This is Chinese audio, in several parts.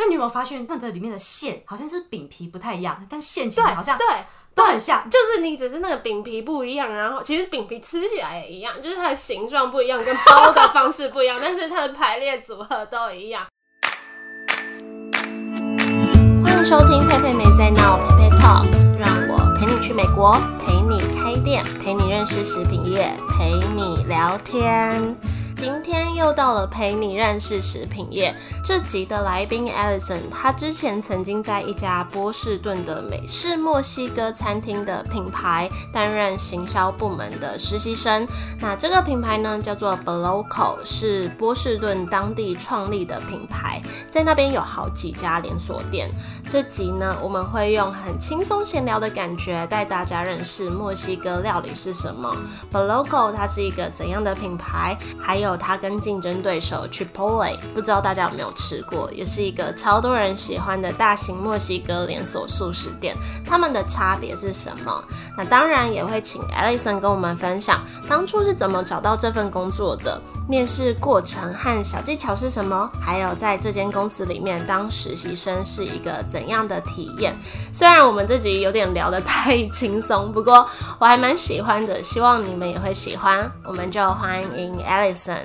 但你有没有发现，它的里面的馅好像是饼皮不太一样，但馅其实，好像对。都很像。就是你只是那个饼皮不一样，然后其实饼皮吃起来也一样，就是它的形状不一样，跟包的方式不一样，但是它的排列组合都一样。欢迎收听佩佩没在闹，佩佩 Talks，让我陪你去美国，陪你开店，陪你认识食品业，陪你聊天。今天又到了陪你认识食品业这集的来宾 Alison，他之前曾经在一家波士顿的美式墨西哥餐厅的品牌担任行销部门的实习生。那这个品牌呢叫做 Bloco，是波士顿当地创立的品牌，在那边有好几家连锁店。这集呢，我们会用很轻松闲聊的感觉带大家认识墨西哥料理是什么，Bloco 它是一个怎样的品牌，还有有它跟竞争对手 Chipotle，不知道大家有没有吃过，也是一个超多人喜欢的大型墨西哥连锁素食店，他们的差别是什么？那当然也会请 Alison 跟我们分享当初是怎么找到这份工作的，面试过程和小技巧是什么，还有在这间公司里面当实习生是一个怎样的体验。虽然我们这集有点聊得太轻松，不过我还蛮喜欢的，希望你们也会喜欢。我们就欢迎 Alison。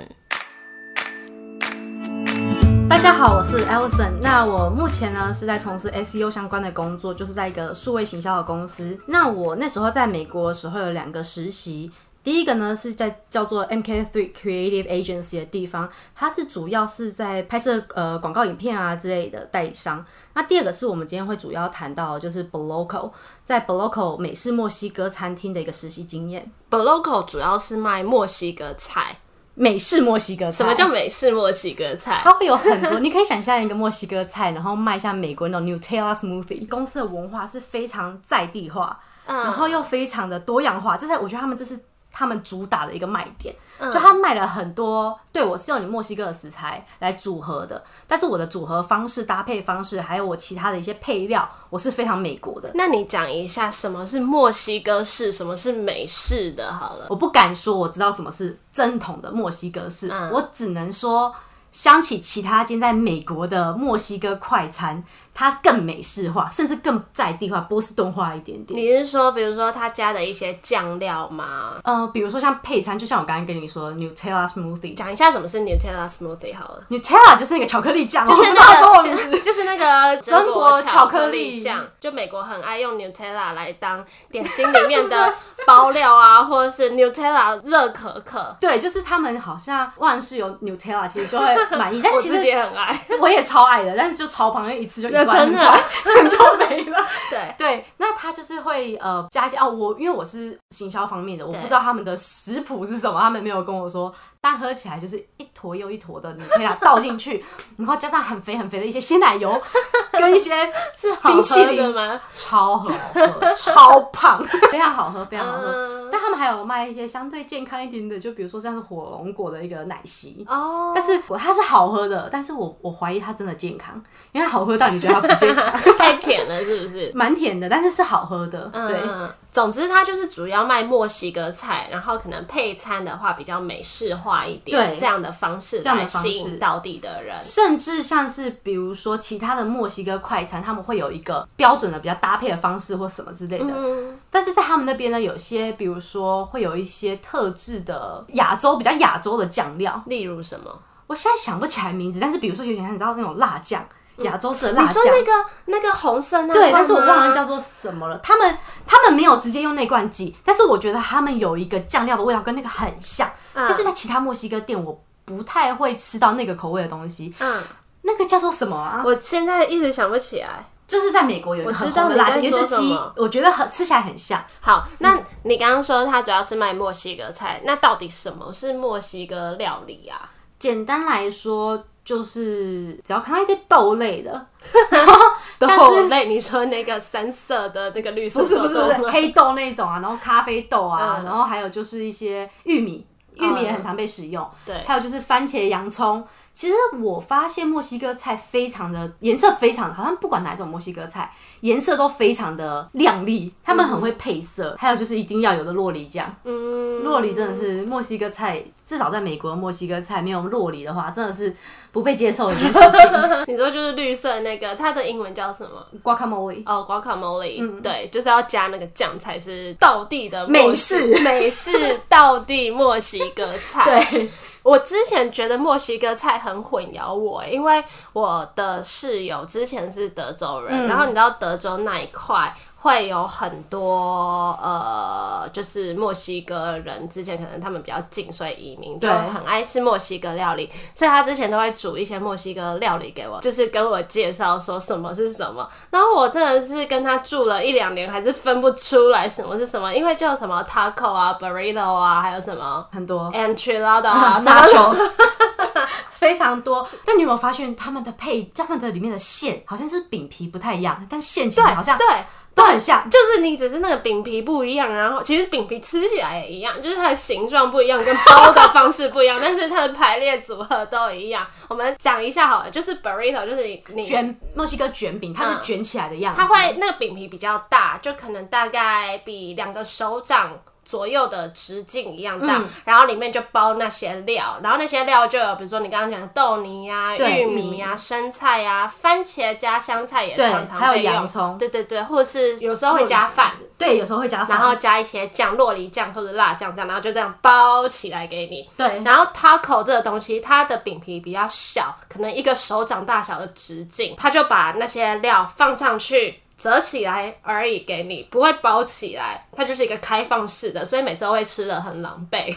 大家好，我是 Alison。那我目前呢是在从事 SEO 相关的工作，就是在一个数位行销的公司。那我那时候在美国的时候有两个实习，第一个呢是在叫做 MK3 Creative Agency 的地方，它是主要是在拍摄呃广告影片啊之类的代理商。那第二个是我们今天会主要谈到的就是 Bloco，在 Bloco 美式墨西哥餐厅的一个实习经验。Bloco 主要是卖墨西哥菜，美式墨西哥菜，什么叫美式墨西哥菜？它会有很多，你可以想象一个墨西哥菜，然后卖像美国那种 Nutella smoothie。公司的文化是非常在地化，然后又非常的多样化，这是我觉得他们这是他们主打的一个卖点。就他卖了很多，对我是用你墨西哥的食材来组合的，但是我的组合方式、搭配方式，还有我其他的一些配料，我是非常美国的。那你讲一下什么是墨西哥式，什么是美式的？好了，我不敢说我知道什么是正统的墨西哥式，我只能说。相起其他间在美国的墨西哥快餐，它更美式化，甚至更在地化、波士顿化一点点。你是说，比如说他加的一些酱料吗？呃，比如说像配餐，就像我刚刚跟你说，Nutella smoothie，讲一下什么是 Nutella smoothie 好了。Nutella 就是那个巧克力酱，就是那个，就 就是那个中国巧巧克力酱，就美国很爱用 Nutella 来当点心里面的包料啊，或者是 Nutella 热可可。对，就是他们好像万事有 Nutella，其实就会 满意。但其实也很爱。我也超爱的，但是就超旁边一次就一万真的块 就没了。对，对，那他就是会呃加一些哦，我因为我是行销方面的，我不知道他们的食谱是什么，他们没有跟我说，但喝起来就是一坨又一坨的，你可以把它倒进去，然后加上很肥很肥的一些鲜奶油跟一些是好冰淇淋吗？超好喝，超胖，非常好喝，非常好喝。嗯但他们还有卖一些相对健康一点的，就比如说像是火龙果的一个奶昔。哦，但是我它是好喝的，但是我我怀疑它真的健康，因为它好喝到你觉得它不健康，太甜了，是不是？蛮甜的，但是是好喝的。对，嗯，总之它就是主要卖墨西哥菜，然后可能配餐的话比较美式化一点，对这样的方式来吸引到地的人。甚至像是比如说其他的墨西哥快餐，他们会有一个标准的比较搭配的方式或什么之类的。嗯，但是在他们那边呢，有些比如说会有一些特制的亚洲比较亚洲的酱料，例如什么？我现在想不起来名字，但是比如说有点像你知道那种辣酱，亚洲式的辣你说酱。那个那个红色那对，罐但是我忘了吗叫做什么了。他们他们没有直接用那罐挤，但是我觉得他们有一个酱料的味道跟那个很像，嗯但是在其他墨西哥店我不太会吃到那个口味的东西。嗯，那个叫做什么啊？我现在一直想不起来。就是在美国有一个很我知道红的辣酱，你在有一只鸡说什么，我觉得很吃起来很像。好，那你刚刚说它主要是卖墨西哥菜，那到底什么是墨西哥料理啊？简单来说，就是只要看到一堆豆类的，豆像是类，你说那个三色的那个绿色不是不是不是黑豆那种啊，然后咖啡豆啊，嗯然后还有就是一些玉米。玉米也很常被使用，对还有就是番茄、洋葱。其实我发现墨西哥菜非常的颜色非常，好像不管哪一种墨西哥菜，颜色都非常的亮丽，他们很会配色。还有就是一定要有的洛梨酱，嗯，洛梨真的是墨西哥菜，至少在美国的墨西哥菜没有洛梨的话，真的是不不被接受的一件事情。你说就是绿色那个，它的英文叫什么？Guacamole，哦，guacamole，、对，就是要加那个酱才是道地的美式美式道地墨西哥菜。对，我之前觉得墨西哥菜很混淆我，因为我的室友之前是德州人，然后你知道德州那一块。会有很多呃，就是墨西哥人之前可能他们比较近，所以移民就对很爱吃墨西哥料理，所以他之前都会煮一些墨西哥料理给我，就是跟我介绍说什么是什么。然后我真的是跟他住了一两年，还是分不出来什么是什么，因为就什么 taco 啊、burrito 啊，还有什么很多 enchilada 啊，什么 nachos，非常多。但你有没有发现他们的配，他们的里面的馅好像是饼皮不太一样，但馅其实好像对。都很像。就是你只是那个饼皮不一样，然后其实饼皮吃起来也一样，就是它的形状不一样，跟包的方式不一样，但是它的排列组合都一样。我们讲一下好了，就是 burrito，就是你你卷墨西哥卷饼，它是卷起来的样子，它会那个饼皮比较大，就可能大概比两个手掌左右的直径一样大，嗯然后里面就包那些料，然后那些料就有比如说你刚刚讲的豆泥呀、对玉米呀、生菜呀、番茄加香菜也对常常还有对对对，或者是有时候会加饭。对，有时候会加饭，然后加一些酱，洛梨酱或者辣酱这样，然后就这样包起来给你。对然后 taco 这个东西，它的饼皮比较小，可能一个手掌大小的直径，它就把那些料放上去。折起来而已，给你不会包起来，它就是一个开放式的，所以每次都会吃的很狼狈。哎、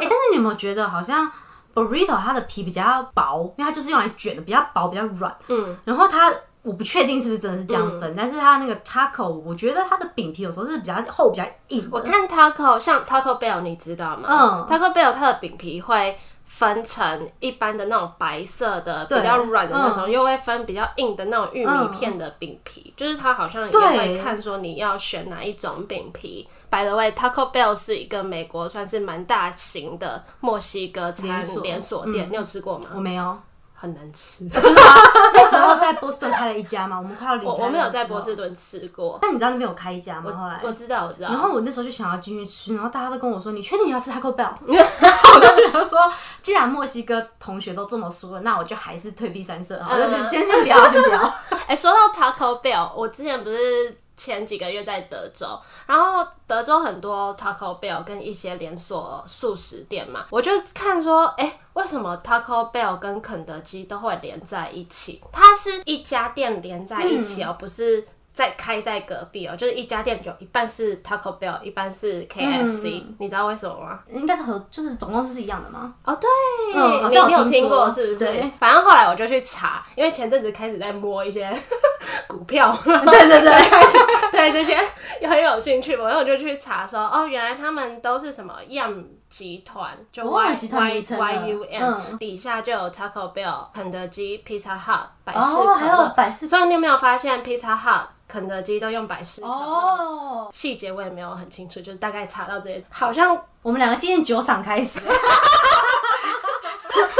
但是你有没有觉得好像 burrito 它的皮比较薄，因为它就是用来卷的，比较薄，比较软。嗯，然后它我不确定是不是真的是这样分，但是它那个 taco，我觉得它的饼皮有时候是比较厚、比较硬。我看 taco 像 Taco Bell，你知道吗？嗯，Taco Bell 它的饼皮会分成一般的那种白色的比较软的那种，嗯。又会分比较硬的那种玉米片的饼皮，就是它好像也会看说你要选哪一种饼皮。By the way，Taco Bell 是一个美国算是蛮大型的墨西哥餐连锁。连锁店，你有吃过吗？我没有，很难吃，真的吗？那时候在波士顿开了一家嘛，我们快要离开我我没有在波士。顿吃过。但你知道那边有开一家吗？后来我知道，我知道。然后我那时候就想要进去吃，然后大家都跟我说：“你确定你要吃 Taco Bell？” 我就觉得说，既然墨西哥同学都这么说了，那我就还是退避三舍啊，我就觉得先先不要，先不要。哎、说到 Taco Bell，我之前不是前几个月在德州，然后德州很多 Taco Bell 跟一些连锁素食店嘛，我就看说，哎、为什么 Taco Bell 跟肯德基都会连在一起？它是一家店连在一起哦，不是。在开在隔壁哦，就是一家店有一半是 Taco Bell，一半是 KFC，、你知道为什么吗？应该是和就是总公司是一样的吗？哦，对，嗯好像你你有听过是不是？反正后来我就去查，因为前阵子开始在摸一些 股票，对 对对，开始对 这些也很有兴趣，然后我就去查说，哦，原来他们都是什么 Yum 集团，就 Y 了集团 Y 名称了 Y U M，、嗯底下就有 Taco Bell、肯德基、Pizza Hut、百事可乐。百事所以你有没有发现 Pizza Hut、肯德基都用百事可乐？哦。细节我也没有很清楚，就是大概查到这些，好像我们两个今天酒赏开始。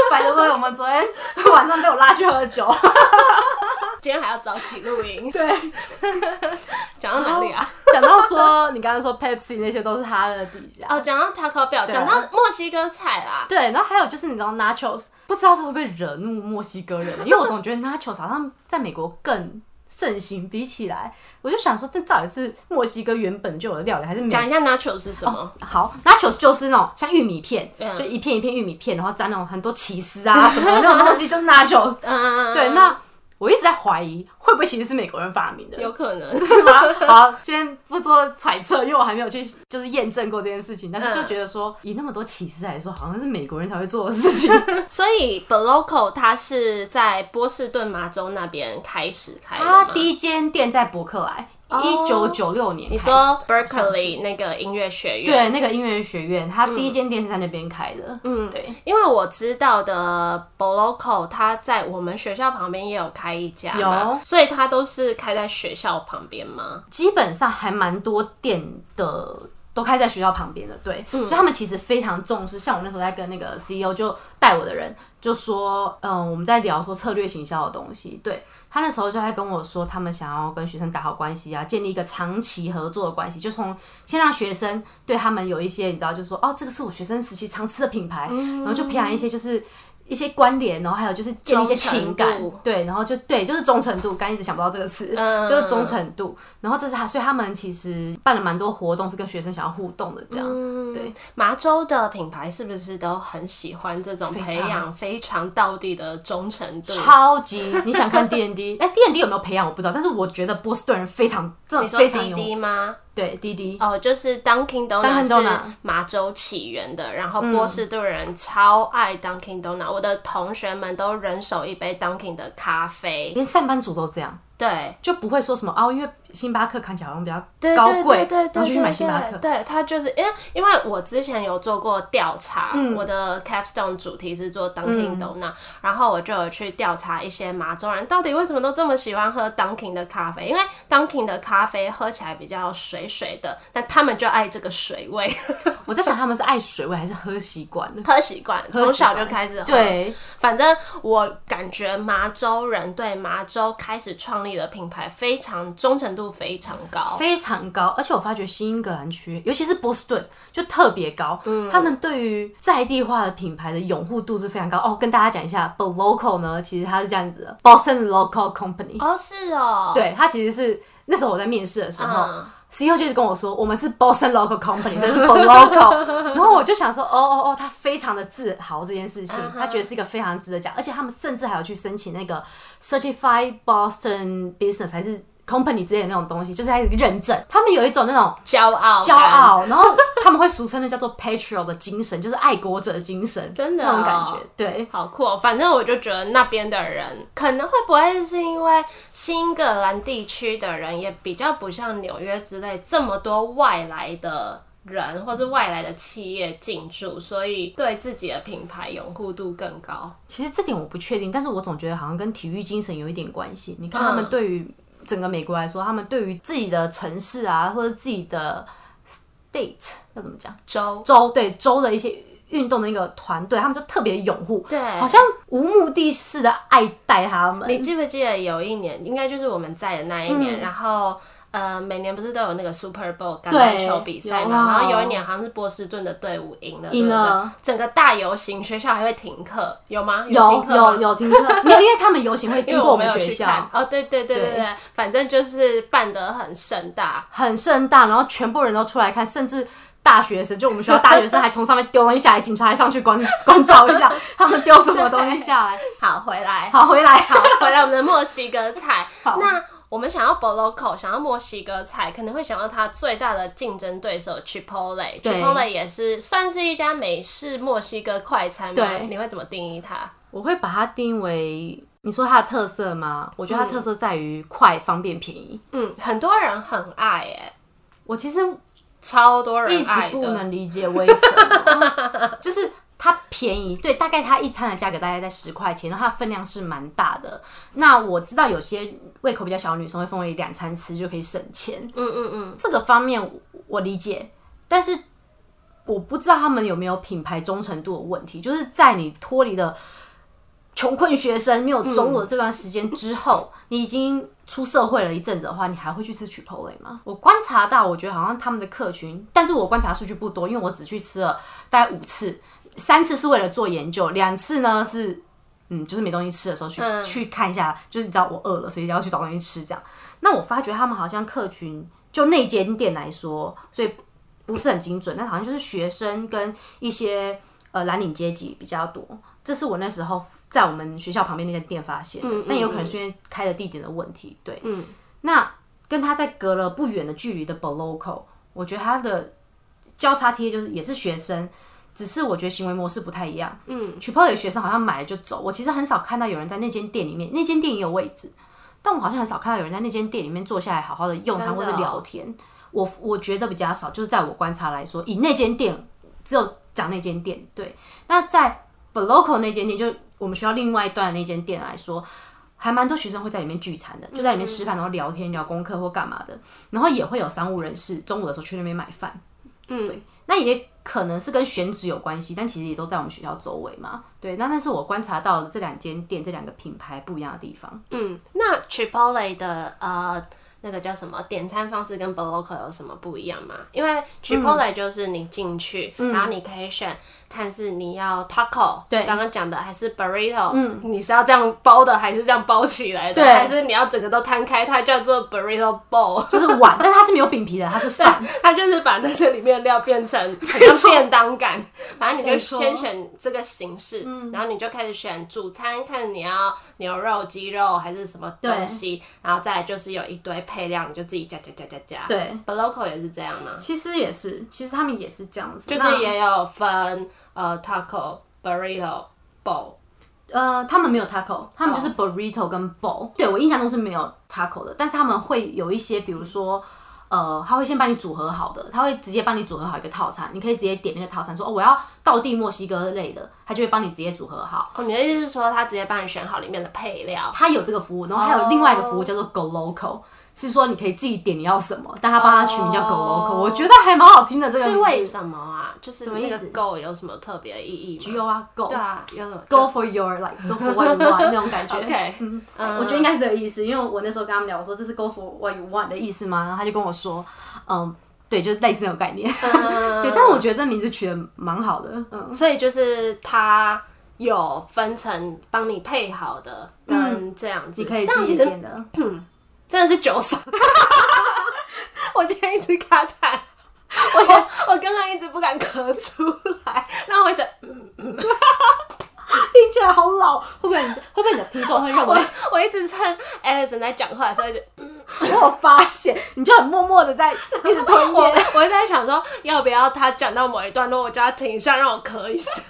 百多位，我们昨天晚上被我拉去喝酒。今天还要早起录音。对，讲到哪里啊？讲到说你刚刚说 Pepsi 那些都是他的底下。哦，讲到 Taco Bell，讲到墨西哥菜啦。对，然后还有就是你知道 Nachos，不知道这会不会惹怒墨西哥人，因为我总觉得 Nachos 好像在美国更盛行，比起来，我就想说，这到底是墨西哥原本就有的料理，还是美讲一下 Nacho 是什么？好，nachos 就是那种像玉米片，嗯就一片一片玉米片，然后沾那种很多起司啊什么的那种东西，就是 nachos。嗯，对，那我一直在怀疑，会不会其实是美国人发明的？有可能。是吗？好，先不做揣测，因为我还没有去就是验证过这件事情，但是就嗯觉得说，以那么多起司来说，好像是美国人才会做的事情。所以 Bloco 它是在波士顿麻州那边开始开的他吗？第一间店在伯克莱，一九九六年。你说 Berkeley 那个音乐学院？对，那个音乐学院，他第一间店是在那边开的。嗯，对。因为我知道的 Boloco，它在我们学校旁边也有开一家，有所以它都是开在学校旁边吗？基本上还蛮多店的。都开在学校旁边的，对，所以他们其实非常重视。像我那时候在跟那个 CEO 就带我的人就说，嗯，我们在聊说策略行销的东西，对他那时候就在跟我说，他们想要跟学生打好关系啊，建立一个长期合作的关系，就从先让学生对他们有一些你知道，就是说，哦，这个是我学生时期常吃的品牌，然后就培养一些就是。一些关联，然后还有就是建立一些情感对，然后就对，就是忠诚度，刚一直想不到这个词，嗯就是忠诚度。然后这是他，所以他们其实办了蛮多活动，是跟学生想要互动的，这样，嗯对。麻州的品牌是不是都很喜欢这种培养非常到地的忠诚度？超级，你想看 D N D？哎，D N D 有没有培养我不知道，但是我觉得波士顿人非常，真的你说非常有，吗？对滴滴，哦，就是 Dunkin' Donut Dunkin' 是麻州起源的，然后波士顿人超爱 Dunkin' Donuts，我的同学们都人手一杯 Dunkin' 的咖啡。连上班族都这样，对，就不会说什么哦，因为星巴克看起来好像比较高贵，对对对然后就去买星巴克。对，他就是因为因为我之前有做过调查，嗯我的 capstone 主题是做 Dunkin' Donut，、然后我就有去调查一些麻州人到底为什么都这么喜欢喝 Dunkin' 的咖啡，因为 Dunkin' 的咖啡喝起来比较水水的，但他们就爱这个水味，我在想他们是爱水味还是喝习惯了？喝习惯，从小就开始喝。对，反正我感觉麻州人对麻州开始创立的品牌非常忠诚度非常高。非常高，而且我发觉新英格兰区，尤其是波士顿，就特别高。嗯他们对于在地化的品牌的拥护度是非常高。哦，跟大家讲一下 Local 呢，其实它是这样子的，Boston Local Company。哦，是哦，对，它其实是那时候我在面试的时候。嗯 CEO 就是跟我说，我们是 Boston Local Company，这是 b Local。然后我就想说，哦哦哦，他非常的自豪这件事情，嗯他觉得是一个非常值得讲，而且他们甚至还有去申请那个 Certified Boston Business 还是 Company 之类的那种东西，就是还有认证。他们有一种那种骄傲，骄，傲，然后他们会俗称的叫做 patriot 的精神，就是爱国者的精神，真的那种感哦觉。对，好酷、哦！反正我就觉得那边的人可能会不会是因为新英格兰地区的人也比较不像纽约之类这么多外来的人或是外来的企业进驻，所以对自己的品牌拥护度更高。其实这点我不确定，但是我总觉得好像跟体育精神有一点关系。你看他们嗯对于整个美国来说，他们对于自己的城市啊，或者自己的 state 要怎么讲州州，对州的一些运动的一个团队，他们就特别拥护，对好像无目的式的爱戴他们。你记不记得有一年，应该就是我们在的那一年，然后。呃，每年不是都有那个 Super Bowl 橄榄球比赛嘛？然后有一年好像是波士顿的队伍赢了，赢了整个大游行，学校还会停课，有吗？停有课有有停课，没有，因为他们游行会因经过我们学校。哦，对对对对对对，反正就是办得很盛大。很盛大，然后全部人都出来看，甚至大学生，就我们学校大学生还从上面丢东西下来，警察还上去关 关照一下，他们丢什么东西下来。好，回来，好，回来，好，回来我们的墨西哥菜。好那我们想要 Boloco，想要墨西哥菜，可能会想到它最大的竞争对手 Chipotle。Chipotle 也是算是一家美式墨西哥快餐吗？对你会怎么定义它？我会把它定为，你说它的特色吗？我觉得它特色在于快、方便、便宜。嗯，很多人很爱诶，我其实超多一直人爱的。不能理解为什么，就是它便宜，对，大概它一餐的价格大概在十块钱，然后它的分量是蛮大的。那我知道有些胃口比较小的女生会分为两餐吃就可以省钱，嗯嗯嗯，这个方面我我理解，但是我不知道他们有没有品牌忠诚度的问题，就是在你脱离了穷困学生没有收入的这段时间之后，你已经出社会了一阵子的话，你还会去吃 Chipotle 吗？我观察到，我觉得好像他们的客群，但是我观察数据不多，因为我只去吃了大概五次，三次是为了做研究，两次呢是。嗯，就是没东西吃的时候去、嗯去看一下，就是你知道我饿了，所以要去找东西吃这样。那我发觉他们好像客群就那间店来说，所以不是很精准，但好像就是学生跟一些呃蓝领阶级比较多。这是我那时候在我们学校旁边那间店发现的，但也有可能是因为开的地点的问题。对，嗯，那跟他在隔了不远的距离的 Boloco，我觉得他的交叉贴就是也是学生。只是我觉得行为模式不太一样。嗯，Chipotle 的学生好像买了就走，我其实很少看到有人在那间店里面，那间店也有位置，但我好像很少看到有人在那间店里面坐下来好好的用餐或是真的哦聊天。我我觉得比较少，就是在我观察来说，以那间店只有讲那间店。对，那在 Boloco 那间店，就我们学校另外一段的那间店来说，还蛮多学生会在里面聚餐的，就在里面吃饭，然后聊天、聊功课或干嘛的，然后也会有商务人士中午的时候去那边买饭。嗯，那也可能是跟选址有关系，但其实也都在我们学校周围嘛。对，那那是我观察到的这两间店、这两个品牌不一样的地方。嗯，那 Chipotle 的呃那个叫什么点餐方式跟 Boloco 有什么不一样吗？因为 Chipotle 就是你进去，然后你可以选看是你要 taco，对。刚刚讲的还是 burrito，嗯，你是要这样包的还是这样包起来的，对。还是你要整个都摊开，它叫做 burrito bowl。就是碗，但是它是没有饼皮的，它是饭。它就是把那些里面的料变成 很像便当感，反正你就先选这个形式，然后你就开始选主餐，看你要牛肉、鸡肉还是什么东西，然后再来就是有一堆配料，你就自己加加加加加。对，Bloco 也是这样吗？其实也是，其实他们也是这样子，就是也有分呃 taco、burrito、bowl。呃，他们没有 taco，他们就是 burrito 跟 bowl。对我印象中是没有 taco 的，但是他们会有一些，比如说。呃，他会先帮你组合好的，他会直接帮你组合好一个套餐，你可以直接点那个套餐，说哦我要倒地墨西哥类的，他就会帮你直接组合好。哦，你的意思是说他直接帮你选好里面的配料？他有这个服务，然后还有另外一个服务叫做 Go Local，是说你可以自己点你要什么，但他帮他取名叫 Go Local，、哦我觉得还蛮好听的。这个是为什么啊？就是那个么意思 go 有什么特别的意义吗？G O 啊 Go 对啊，有 Go for your like Go for what you want 那种感觉。OK，嗯，嗯我觉得应该是这个意思，因为我那时候跟他们聊，我说这是 Go for what you want 的意思吗？然后他就跟我说，嗯，对，就是类似那种概念。嗯 对，但是我觉得这名字取的蛮好的，嗯，所以就是他有分成帮你配好的跟这样子，你可以这样其实自己点的。真的是九手。我今天一直卡痰，我我刚刚一直不敢咳出来，然后我一直 听起来好老，会不会你会不会你的听众会认为我我一直趁 Alison 在讲话的时候一直，我有发现，你就很默默的在一直吞我咽。我一直在想说要不要他讲到某一段落，我就要停一下让我咳一下。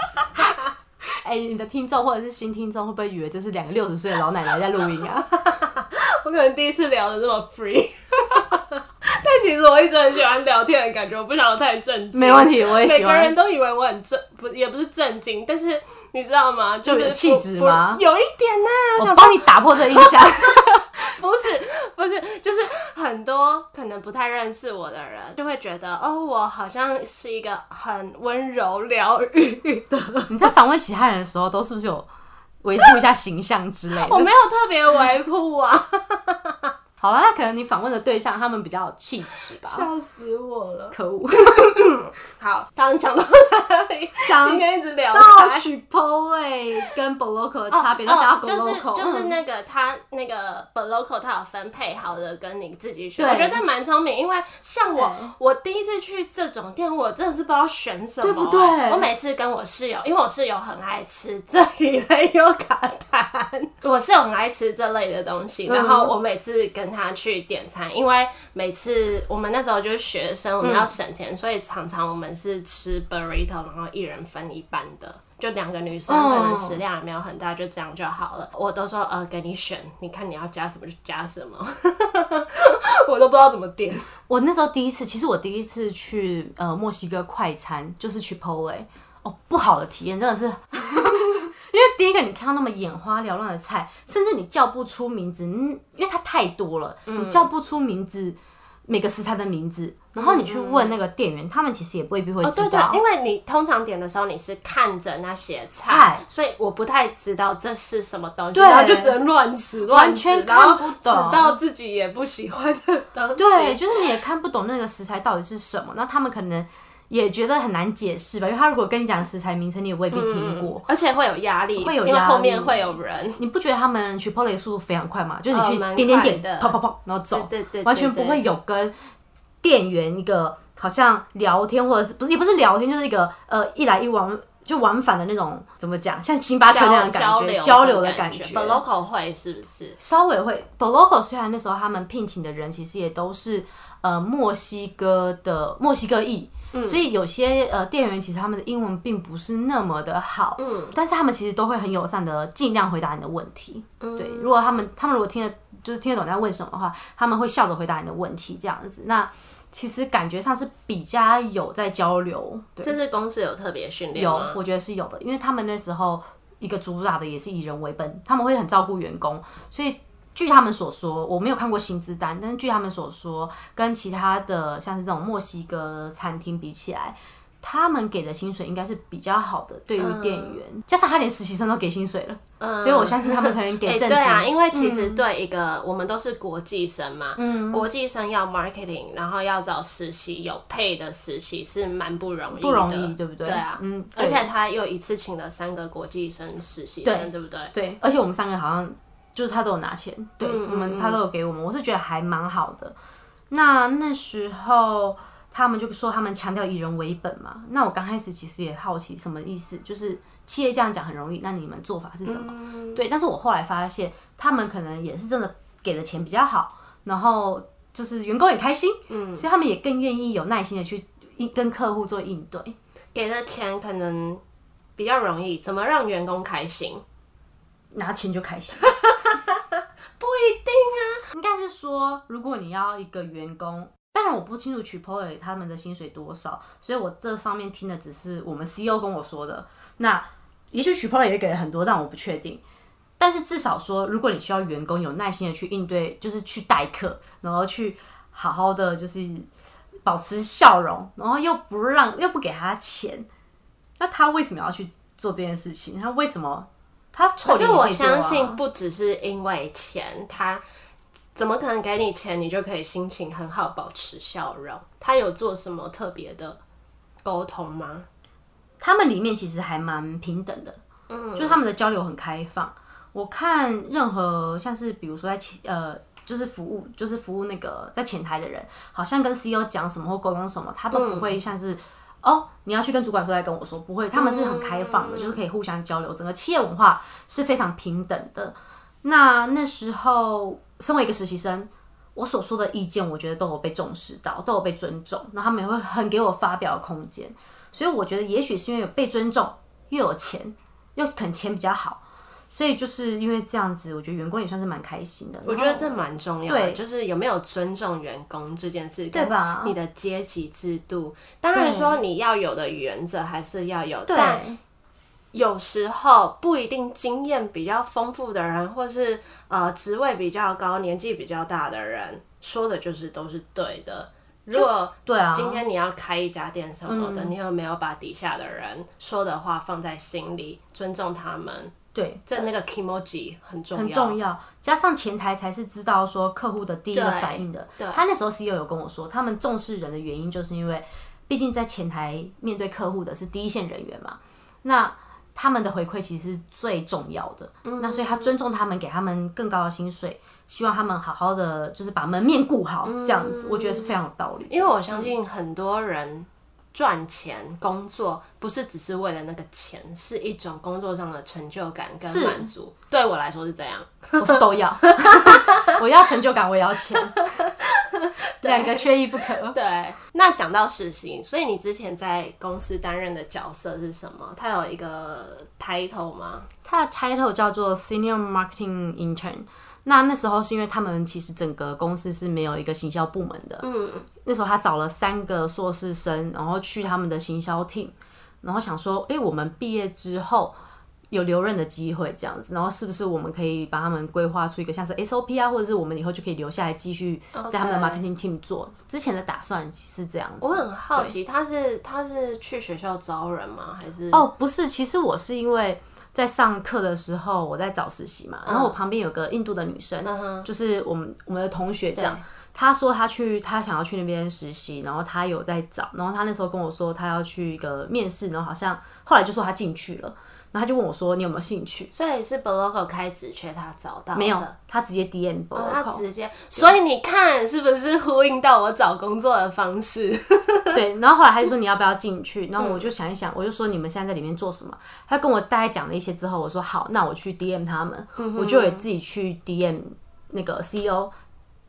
哎、你的听众或者是新听众会不会以为这是两个六十岁的老奶奶在录音啊？我可能第一次聊的这么 free，但其实我一直很喜欢聊天的感觉，我不想要太正经。没问题，我也喜欢每个人。都以为我很正，不也不是正经，但是你知道吗？就是气质吗有一点呢、我帮你打破这个印象。不是不是，就是很多可能不太认识我的人就会觉得，哦，我好像是一个很温柔疗愈的，你在访问其他人的时候，都是不是有维护一下形象之类的？我没有特别维护啊，好了，那可能你访问的对象他们比较有气质吧。笑死我了。可恶，好，刚刚讲到哪里？讲今天一直聊。到开 Chipotle 跟 Boloco 的差别，都讲到哦就是 Boloco，就是嗯。那个他那个 b l o c o 他有分配好的跟你自己选，我觉得这蛮聪明，因为像我我第一次去这种店，我真的是不知道选什么、对不对？欸我每次跟我室友，因为我室友很爱吃这一类优卡痰，我室友很爱吃这类的东西，然后我每次跟他他去点餐，因为每次我们那时候就是学生，我们要省钱，所以常常我们是吃 burrito，然后一人分一半的。就两个女生，可能食量也没有很大，就这样就好了。我都说呃，给你选，你看你要加什么就加什么，我都不知道怎么点。我那时候第一次，其实我第一次去呃墨西哥快餐就是 Chipotle，哦，不好的体验真的是，因为第一个你看到那么眼花缭乱的菜，甚至你叫不出名字，嗯，因为它太多了，嗯你叫不出名字每个食材的名字，然后你去问那个店员，他们其实也未必会知道。对，因为你通常点的时候你是看着那些菜，菜所以我不太知道这是什么东西，对然后就只能乱吃乱吃，完全看不懂吃到自己也不喜欢的东西。对，就是你也看不懂那个食材到底是什么，那他们可能也觉得很难解释吧，因为他如果跟你讲食材名称，你也未必听过。而且会有压力，会有因为后面会有人。你不觉得他们 Chipotle 的速度非常快吗？就是你去点点点，跑跑跑，然后走，对对对对完全不会有跟店员一个好像聊天，或者是不是也不是聊天，就是一个呃一来一往就往返的那种，怎么讲？像星巴克那样的感觉，交交流的感感觉。b l o c o 会是不是？稍微会 b o l o c o 虽然那时候他们聘请的人其实也都是呃墨西哥的墨西哥裔，嗯所以有些呃店员其实他们的英文并不是那么的好，嗯但是他们其实都会很友善的尽量回答你的问题。嗯对，如果他们他们如果听得就是听得懂你在问什么的话，他们会笑着回答你的问题，这样子。那其实感觉上是比较有在交流，对，这是公司有特别训练有？，我觉得是有的，因为他们那时候一个主打的也是以人为本，他们会很照顾员工，所以据他们所说，我没有看过薪资单，但是据他们所说，跟其他的像是这种墨西哥餐厅比起来。他们给的薪水应该是比较好的，对于店员，加上他连实习生都给薪水了，嗯所以我相信他们可能 给对啊，因为其实对一个、我们都是国际生嘛，嗯国际生要 marketing，然后要找实习有配的实习是蛮不容易的，不容易，对不对？对啊，嗯，而且他又一次请了三个国际生实习生，对不对？对，而且我们三个好像就是他都有拿钱，对，嗯我们他都有给我们，我是觉得还蛮好的。那那时候他们就说他们强调以人为本嘛，那我刚开始其实也好奇什么意思，就是企业这样讲很容易，那你们做法是什么？嗯对，但是我后来发现他们可能也是真的给的钱比较好，然后就是员工也开心，嗯，所以他们也更愿意有耐心的去应跟客户做应对。给的钱可能比较容易，怎么让员工开心？拿钱就开心。说，如果你要一个员工，当然我不清楚 Chipotle 他们的薪水多少，所以我这方面听的只是我们 CEO 跟我说的。那也许 Chipotle 也给了很多，但我不确定。但是至少说，如果你需要员工有耐心的去应对，就是去代课，然后去好好的就是保持笑容，然后又不让又不给他钱，那他为什么要去做这件事情？他为什么他臭可是我相信，不只是因为钱，他怎么可能给你钱，你就可以心情很好，保持笑容？他有做什么特别的沟通吗？他们里面其实还蛮平等的，嗯，就是他们的交流很开放。我看任何像是比如说在前呃，就是服务，就是服务那个在前台的人，好像跟 CEO 讲什么或沟通什么，他都不会像是、哦，你要去跟主管说来跟我说，不会，他们是很开放的，就是可以互相交流，整个企业文化是非常平等的。那那时候，身为一个实习生，我所说的意见，我觉得都有被重视到，都有被尊重，那他们也会很给我发表的空间。所以我觉得，也许是因为有被尊重，又有钱，又肯钱比较好，所以就是因为这样子，我觉得员工也算是蛮开心的。我觉得这蛮重要的，对。就是有没有尊重员工这件事，对吧？你的阶级制度，当然说你要有的原则还是要有，对。但有时候不一定经验比较丰富的人，或是呃职位比较高、年纪比较大的人说的就是都是对的。如果对啊，今天你要开一家店什么的，你有没有把底下的人说的话放在心里，尊重他们？对这那个 emoji 很重要，很重要，加上前台才是知道说客户的第一个反应的。对他那时候 CEO 有跟我说，他们重视人的原因，就是因为毕竟在前台面对客户的是第一线人员嘛，那他们的回馈其实是最重要的。那所以他尊重他们，给他们更高的薪水，希望他们好好的就是把门面顾好，这样子，我觉得是非常有道理。因为我相信很多人赚钱工作不是只是为了那个钱，是一种工作上的成就感跟满足。对我来说是这样。我是都要，我要成就感，我也要钱，两个缺一不可。对，那讲到实习，所以你之前在公司担任的角色是什么？它有一个 title 吗？它的 title 叫做 Senior Marketing Intern。那那时候是因为他们其实整个公司是没有一个行销部门的，嗯，那时候他找了三个硕士生，然后去他们的行销 team，然后想说，诶，我们毕业之后有留任的机会这样子，然后是不是我们可以把他们规划出一个像是 SOP 啊，或者是我们以后就可以留下来继续在他们的 marketing team 做。之前的打算是这样子。我很好奇，他是他是去学校招人吗？还是哦，不是，其实我是因为在上课的时候我在找实习嘛，然后我旁边有个印度的女生，就是我们我们的同学这样。她说她去，她想要去那边实习，然后她有在找，然后她那时候跟我说她要去一个面试，然后好像后来就说她进去了，然后他就问我说你有没有兴趣？所以是 Blogo 开职缺他找到的没有，他直接 DM 我、哦，他直接，所以你看是不是呼应到我找工作的方式？对，然后后来他就说你要不要进去，然后我就想一想，我就说你们现在在里面做什么？他跟我大概讲了一些之后，我说好，那我去 DM 他们，我就也自己去 DM 那个 CEO，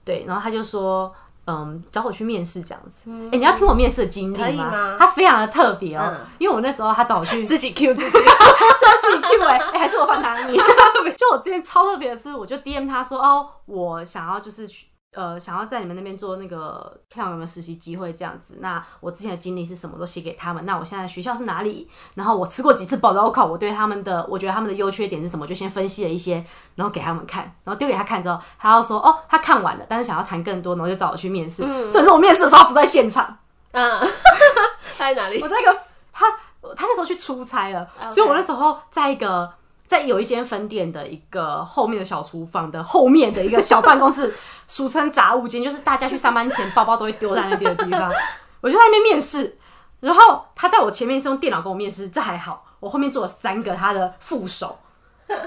对，然后他就说。嗯，找我去面试这样子。哎、你要听我面试的经历吗？他非常的特别哦、因为我那时候他找我去 自己 Q 自己，自己 Q 哎、欸还是我放他你？就我之前超特别的是，我就 DM 他说哦，我想要就是去呃，想要在你们那边做那个看有没有实习机会这样子。那我之前的经历是什么都写给他们。那我现在学校是哪里？然后我吃过几次保高考，我对他们的我觉得他们的优缺点是什么，就先分析了一些，然后给他们看，然后丢给他看之后，他要说哦，他看完了，但是想要谈更多，然后就找我去面试。嗯这是我面试的时候他不在现场，嗯，在哪里我？在一个他他那时候去出差了所以我那时候在一个在有一间分店的一个后面的小厨房的后面的一个小办公室，俗称杂物间，就是大家去上班前包包都会丢在那边的地方。我就在那边面试，然后他在我前面是用电脑跟我面试，这还好，我后面坐了三个他的副手，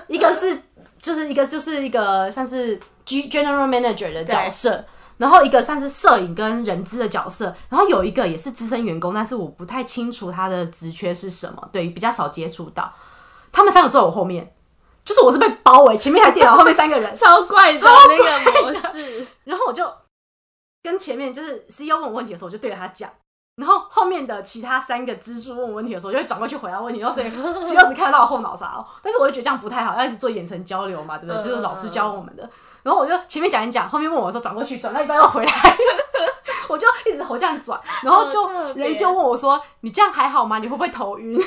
一个是就是一个就是一个像是 G General Manager 的角色，然后一个像是摄影跟人资的角色，然后有一个也是资深员工，但是我不太清楚他的职缺是什么，对，比较少接触到。他们三个坐在我后面，就是我是被包围，前面台电脑，后面三个人，超怪的那个模式，然后我就跟前面就是 CEO 问我问题的时候，我就对着他讲。然后后面的其他三个支柱问我问题的时候，我就会转过去回答问题，然后所以 只有只看得到我后脑勺。但是我就觉得这样不太好，要一直做眼神交流嘛，对不对？嗯就是老师教我们的。然后我就前面讲一讲，后面问我的时候转过去，转到一半又回来，我就一直头这样转，然后就人就问我说：“你这样还好吗？你会不会头晕？”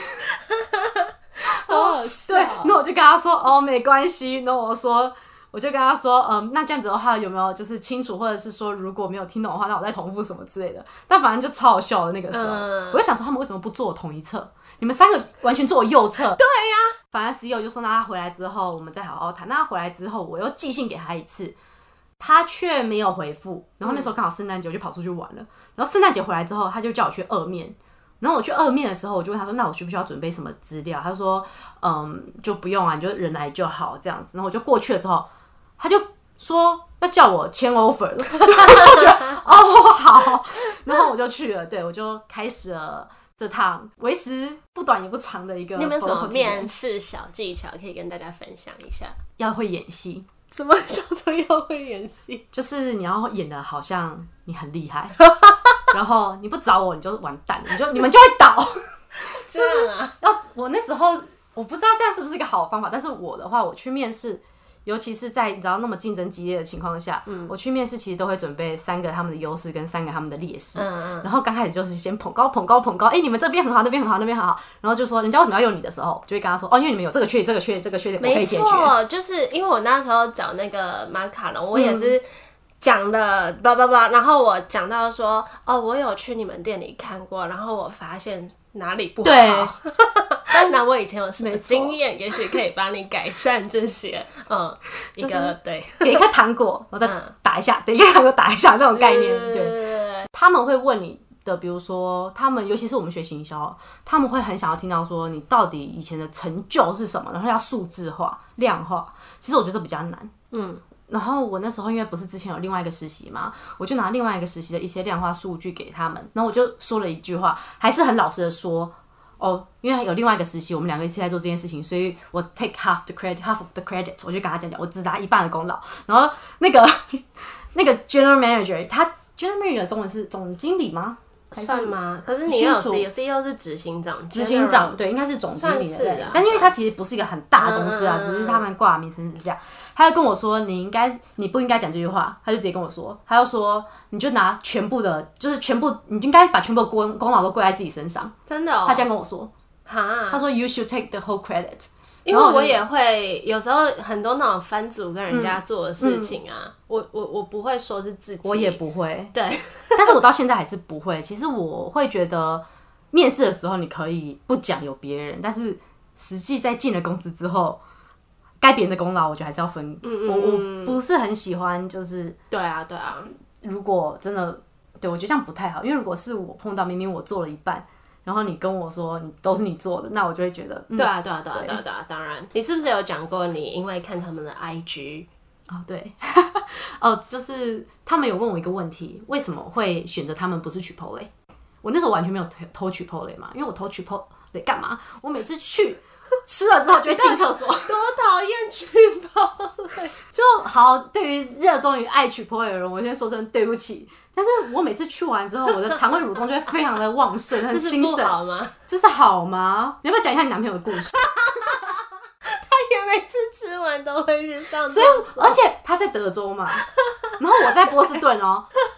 好好笑。对，那我就跟他说哦，没关系。那我说，我就跟他说，嗯，那这样子的话有没有就是清楚，或者是说如果没有听懂的话，那我再重复什么之类的。但反正就超好笑的那个时候，嗯我就想说他们为什么不坐我同一侧？你们三个完全坐我右侧。对呀、反正 CEO 就说，那他回来之后我们再好好谈。那他回来之后，我又寄信给他一次。他却没有回复，然后那时候刚好圣诞节，我就跑出去玩了。然后圣诞节回来之后，他就叫我去二面，然后我去二面的时候，我就问他说：“那我需不需要准备什么资料？”他就说：“嗯，就不用啊，你就人来就好这样子。”然后我就过去了之后，他就说要叫我签 offer 了，我就觉得哦好，然后我就去了，对我就开始了这趟为时不短也不长的一个。你有没有什么面？试小技巧可以跟大家分享一下？要会演戏，什么叫做要会演戏？就是你要演的好像你很厉害，然后你不找我你就完蛋了，你就你们就会倒。这样啊？要我那时候我不知道这样是不是一个好方法，但是我的话，我去面试，尤其是在你知道那么竞争激烈的情况下，嗯我去面试其实都会准备三个他们的优势跟三个他们的劣势。嗯嗯。然后刚开始就是先捧高捧高捧高，哎、你们这边很好，那边很好，那边很好，然后就说人家为什么要用你的时候，就会跟他说，哦，因为你们有这个缺点，这个缺点，这个缺点，我可没以解决。错，就是因为我那时候找那个马卡龙，我也嗯是讲了叭叭叭，然后我讲到说，哦，我有去你们店里看过，然后我发现哪里不好。当然，我以前有什么经验，也许可以帮你改善这些。嗯，一个对给一颗糖果，我再嗯打一下，给一个糖果打一下，这种概念，对。对他们会问你的，比如说他们，尤其是我们学行销，他们会很想要听到说你到底以前的成就是什么，然后要数字化、量化。其实我觉得比较难，嗯。然后我那时候因为不是之前有另外一个实习嘛，我就拿另外一个实习的一些量化数据给他们，然后我就说了一句话，还是很老实的说。哦，因为有另外一个实习，我们两个一起在做这件事情，所以我 take half the credit, half of the credit，我就跟他讲讲，我只拿一半的功劳。然后那个 那个 general manager，他 general manager 中文是总经理吗？算吗？可是你要有清楚 CEO，CEO 是执行长，执行长，对，应该是总经理的算是啊但因为他其实不是一个很大的公司啊，只是他们挂名称是这样。他就跟我说，你应该你不应该讲这句话，他就直接跟我说，他就说你就拿全部的，就是全部，你应该把全部的功功劳都归在自己身上。真的哦。他这样跟我说，哈，他说 you should take the whole credit。因为我也会有时候很多那种分组跟人家做的事情啊，我我我不会说是自己，我也不会，对，但是我到现在还是不会。其实我会觉得面试的时候你可以不讲有别人，但是实际在进了公司之后，该别人的功劳我觉得还是要分。嗯我我不是很喜欢，就是对啊对啊，如果真的对我觉得这样不太好，因为如果是我碰到明明我做了一半，然后你跟我说你都是你做的，那我就会觉得，嗯、对啊对啊对啊对啊对啊，当然，你是不是有讲过你因为看他们的 IG，哦，对，哦，就是他们有问我一个问题，为什么会选择他们不是 Chipotle？我那时候完全没有偷偷 Chipotle 嘛，因为我偷 Chipotle 干嘛？我每次去吃了之后就会进厕所，多讨厌去跑，就好。对于热衷于爱 Chipotle 的人，我先说声对不起。但是我每次去完之后，我的肠胃蠕动就会非常的旺盛，很 这是不兴盛。好吗？这是好吗？你要不要讲一下你男朋友的故事？他也每次吃完都会去上所以，，而且他在德州嘛，然后我在波士顿哦，他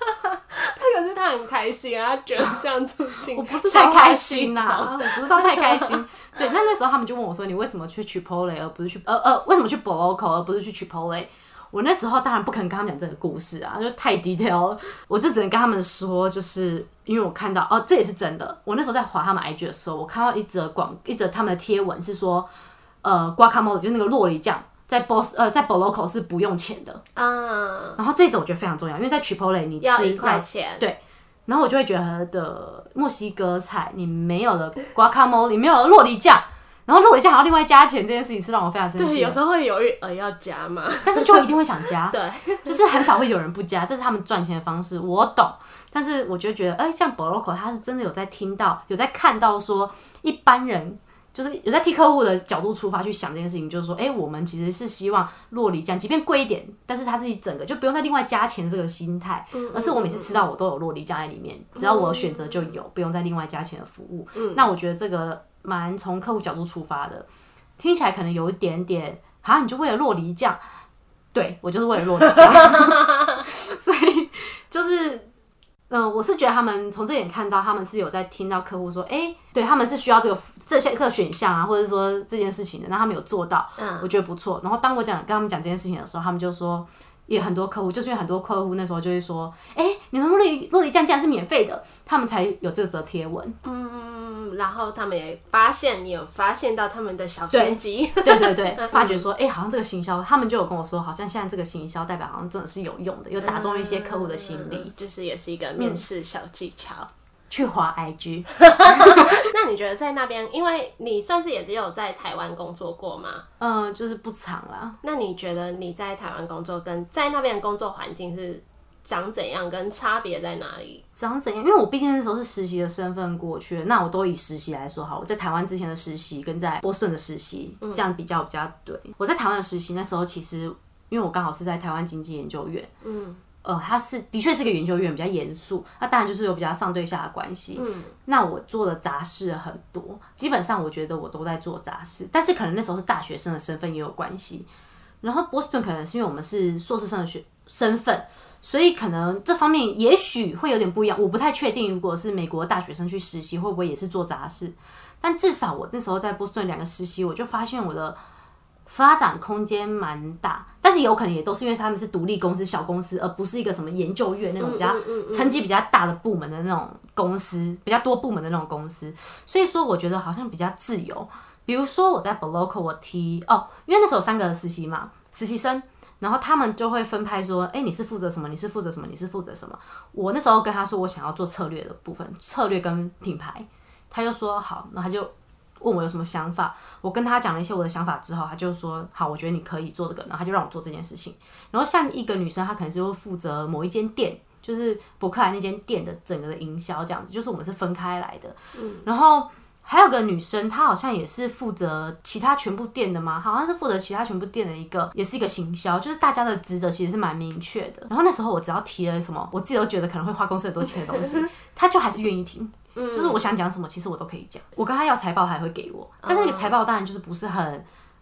可是他很开心啊，他觉得这样促进 我不是太开心呐、呐，我不是到太开心。对，那那时候他们就问我说：“你为什么去 Chipotle 而不是去呃呃，为什么去 Boloco 而不是去 Chipotle？” 我那时候当然不肯跟他们讲这个故事啊，就太 detail 了，我就只能跟他们说，就是因为我看到哦，这也是真的。我那时候在划他们 IG 的时候，我看到一则广一则他们的贴文是说，呃，guacamole 就是那个洛梨酱，在 Boss 呃在 Boloco 是不用钱的。啊，然后这种我觉得非常重要，因为在 Chipotle 你吃要一块钱，对，然后我就会觉得墨西哥菜你没有了 guacamole，没有了洛梨酱，然后洛梨酱还要另外加钱，这件事情是让我非常生气对，有时候会犹豫，呃，要加吗？但是就一定会想加，对，就是很少会有人不加，这是他们赚钱的方式，我懂。但是我就觉得，哎、像 Boloco 他是真的有在听到，有在看到说一般人。就是有在替客户的角度出发去想这件事情，就是说，哎、我们其实是希望洛梨酱，即便贵一点，但是它是一整个，就不用再另外加钱这个心态，而是我每次吃到我都有洛梨酱在里面，只要我选择就有，不用再另外加钱的服务。那我觉得这个蛮从客户角度出发的，听起来可能有一点点，好像你就为了洛梨酱，对我就是为了洛梨酱，所以就是。嗯，我是觉得他们从这点看到，他们是有在听到客户说，哎、对他们是需要这个这些个选项啊，或者说这件事情的，那他们有做到，嗯我觉得不错。然后当我讲跟他们讲这件事情的时候，他们就说，也很多客户，就是因为很多客户那时候就会说，哎、你们洛梨洛梨酱竟然是免费的，他们才有这则贴文。嗯，然后他们也发现你有发现到他们的小心机，对对对，发觉说，哎、好像这个行销，他们就有跟我说，好像现在这个行销代表好像真的是有用的，有打中一些客户的心理。嗯就是也是一个面试小技巧。去滑 IG，那你觉得在那边，因为你算是也只有在台湾工作过吗？嗯、就是不长啦。那你觉得你在台湾工作跟在那边的工作环境是长怎样，跟差别在哪里？长怎样？因为我毕竟那时候是实习的身份过去的，那我都以实习来说好。我在台湾之前的实习跟在波士顿的实习这样比较比较对。我在台湾的实习那时候，其实因为我刚好是在台湾经济研究院，嗯，呃，他是的确是个研究院，比较严肃。那当然就是有比较上对下的关系。嗯，那我做的杂事很多，基本上我觉得我都在做杂事，但是可能那时候是大学生的身份也有关系。然后波士顿可能是因为我们是硕士生的学身份，所以可能这方面也许会有点不一样，我不太确定。如果是美国大学生去实习，会不会也是做杂事？但至少我那时候在波士顿两个实习，我就发现我的发展空间蛮大，但是有可能也都是因为他们是独立公司、小公司，而不是一个什么研究院那种比较层级比较大的部门的那种公司，比较多部门的那种公司。所以说，我觉得好像比较自由。比如说我在 Boloco 我提哦，因为那时候有三个实习嘛，实习生，然后他们就会分派说，哎、你是负责什么？你是负责什么？你是负责什么？我那时候跟他说我想要做策略的部分，策略跟品牌，他就说好，然后他就问我有什么想法，我跟他讲了一些我的想法之后，他就说好，我觉得你可以做这个，然后他就让我做这件事情。然后像一个女生，她可能是会负责某一间店，就是伯克莱那间店的整个的营销这样子，就是我们是分开来的。然后还有个女生，她好像也是负责其他全部店的嘛，好像是负责其他全部店的一个，也是一个行销，就是大家的职责其实是蛮明确的。然后那时候我只要提了什么，我自己都觉得可能会花公司很多钱的东西，她就还是愿意听。就是我想讲什么，其实我都可以讲。我跟他要财报，他还会给我，但是那个财报当然就是不是很，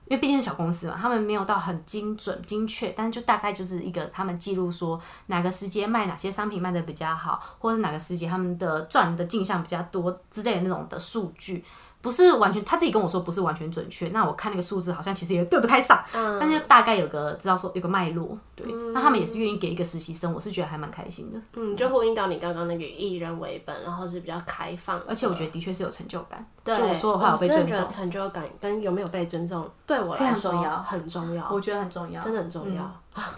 因为毕竟是小公司嘛，他们没有到很精准精确，但是就大概就是一个他们记录说哪个时节卖哪些商品卖的比较好，或者是哪个时节他们的赚的进项比较多之类的那种的数据。不是完全，他自己跟我说不是完全准确。那我看那个数字好像其实也对不太上，但是就大概有个知道说有个脉络，对。那他们也是愿意给一个实习生，我是觉得还蛮开心的。嗯，就呼应到你刚刚那个以人为本，然后是比较开放，而且我觉得的确是有成就感，对就我说的话有被尊重，成就感跟有没有被尊重，对我来说很重要，我觉得很重要。真的很重要。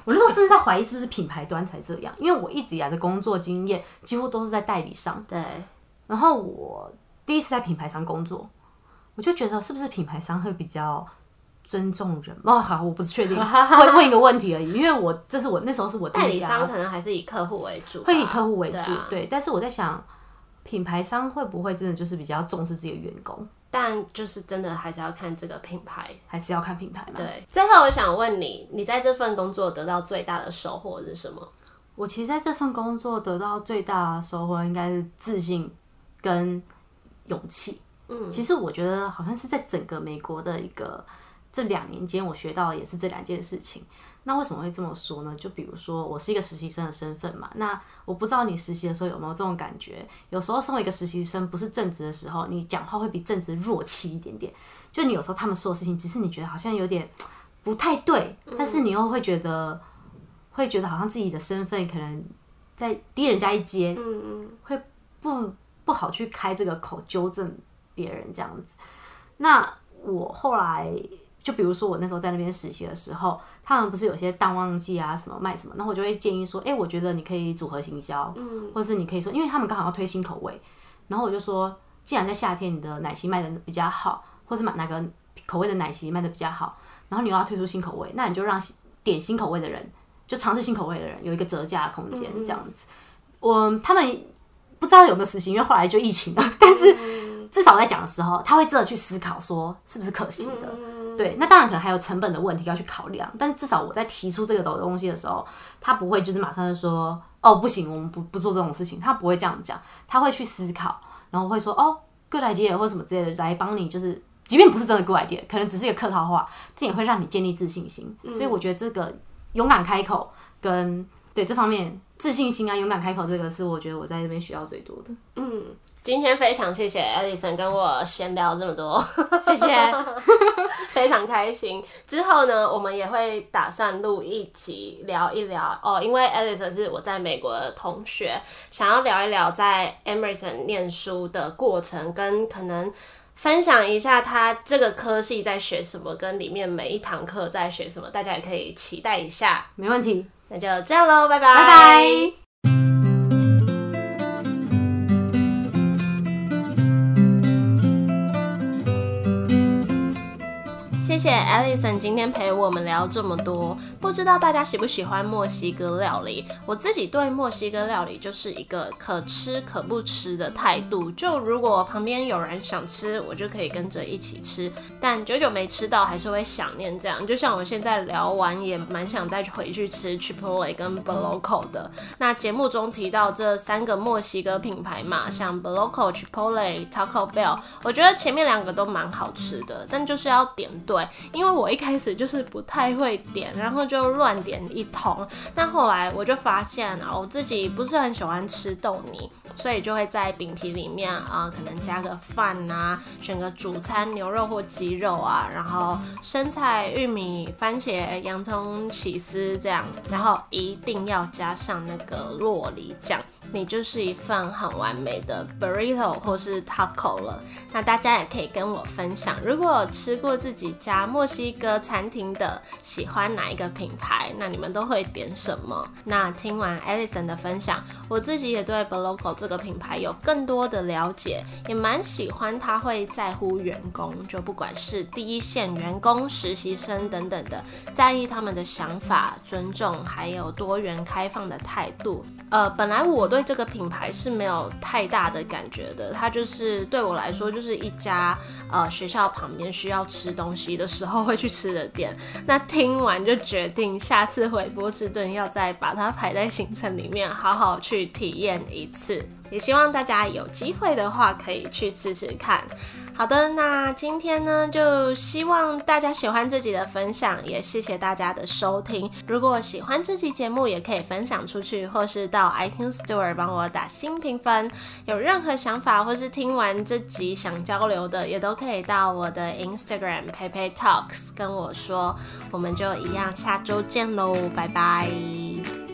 我那时候甚至在怀疑是不是品牌端才这样，因为我一直以来的工作经验几乎都是在代理商，对，然后我第一次在品牌商工作，我就觉得是不是品牌商会比较尊重人？哦，好，我不是确定，会问一个问题而已，因为我这是我那时候是我第代理商可能还是以客户为主，会以客户为主，对，但是我在想。品牌商会不会真的就是比较重视自己的员工，但就是真的还是要看这个品牌。还是要看品牌嘛？对，最后我想问你，你在这份工作得到最大的收获是什么？我其实在这份工作得到最大的收获应该是自信跟勇气。嗯，其实我觉得好像是在整个美国的一个这两年间，我学到的也是这两件事情。那为什么会这么说呢？就比如说，我是一个实习生的身份嘛，那我不知道你实习的时候有没有这种感觉？有时候身为一个实习生，不是正职的时候，你讲话会比正职弱气一点点。就你有时候他们说的事情，只是你觉得好像有点不太对，但是你又会觉得会觉得好像自己的身份可能在低人家一阶，嗯嗯，会不不好去开这个口纠正别人这样子。那我后来就比如说我那时候在那边实习的时候，他们不是有些淡旺季啊什么卖什么，那我就会建议说，哎、我觉得你可以组合行销，嗯或者是你可以说，因为他们刚好要推新口味，然后我就说，既然在夏天你的奶昔卖的比较好，或是买哪个口味的奶昔卖的比较好，然后你又要推出新口味，那你就让点新口味的人，就尝试新口味的人有一个折价空间，这样子。我他们不知道有没有实行，因为后来就疫情了，但是至少在讲的时候，他会真的去思考说是不是可行的。对，那当然可能还有成本的问题要去考量，但是至少我在提出这个东西的时候，他不会就是马上就说哦不行，我们不不做这种事情，他不会这样讲，他会去思考，然后会说哦 good idea 或什么之类的来帮你，就是即便不是真的 good idea，可能只是一个客套话，这也会让你建立自信心。所以我觉得这个勇敢开口跟对这方面自信心啊，勇敢开口这个是我觉得我在这边学到最多的。嗯，今天非常谢谢 Alison 跟我闲聊这么多，谢谢。非常开心。之后呢，我们也会打算录一集聊一聊哦，因为 Alison 是我在美国的同学，想要聊一聊在 Emerson 念书的过程，跟可能分享一下他这个科系在学什么，跟里面每一堂课在学什么，大家也可以期待一下。没问题，那就这样喽，拜拜，拜拜。今天陪我们聊这么多，不知道大家喜不喜欢墨西哥料理？我自己对墨西哥料理就是一个可吃可不吃的态度，就如果旁边有人想吃，我就可以跟着一起吃，但久久没吃到还是会想念这样。就像我现在聊完，也蛮想再回去吃 Chipotle 跟 Boloco 的。那节目中提到这三个墨西哥品牌嘛，像 Boloco、Chipotle、Taco Bell，我觉得前面两个都蛮好吃的，但就是要点对。因为我我一开始就是不太会点，然后就乱点一通。那后来我就发现啊，我自己不是很喜欢吃豆泥，所以就会在饼皮里面啊、可能加个饭啊，选个主餐牛肉或鸡肉啊，然后生菜、玉米、番茄、洋葱、起司这样，然后一定要加上那个洛梨酱。你就是一份很完美的 burrito 或是 taco 了。那大家也可以跟我分享，如果吃过自己家墨西个餐厅的，喜欢哪一个品牌？那你们都会点什么？那听完 Alison 的分享，我自己也对 Boloco 这个品牌有更多的了解，也蛮喜欢他会在乎员工，就不管是第一线员工、实习生等等的，在意他们的想法、尊重，还有多元开放的态度。呃，本来我对这个品牌是没有太大的感觉的，它就是对我来说就是一家呃学校旁边需要吃东西的时候会去去吃的店。那听完就决定下次回波士顿要再把它排在行程里面，好好去体验一次。也希望大家有机会的话可以去吃吃看。好的，那今天呢，就希望大家喜欢这集的分享，也谢谢大家的收听。如果喜欢这期节目，也可以分享出去，或是到 iTunes Store 帮我打新评分。有任何想法或是听完这集想交流的，也都可以到我的 Instagram p a y p a y Talks 跟我说。我们就一样，下周见喽，拜拜。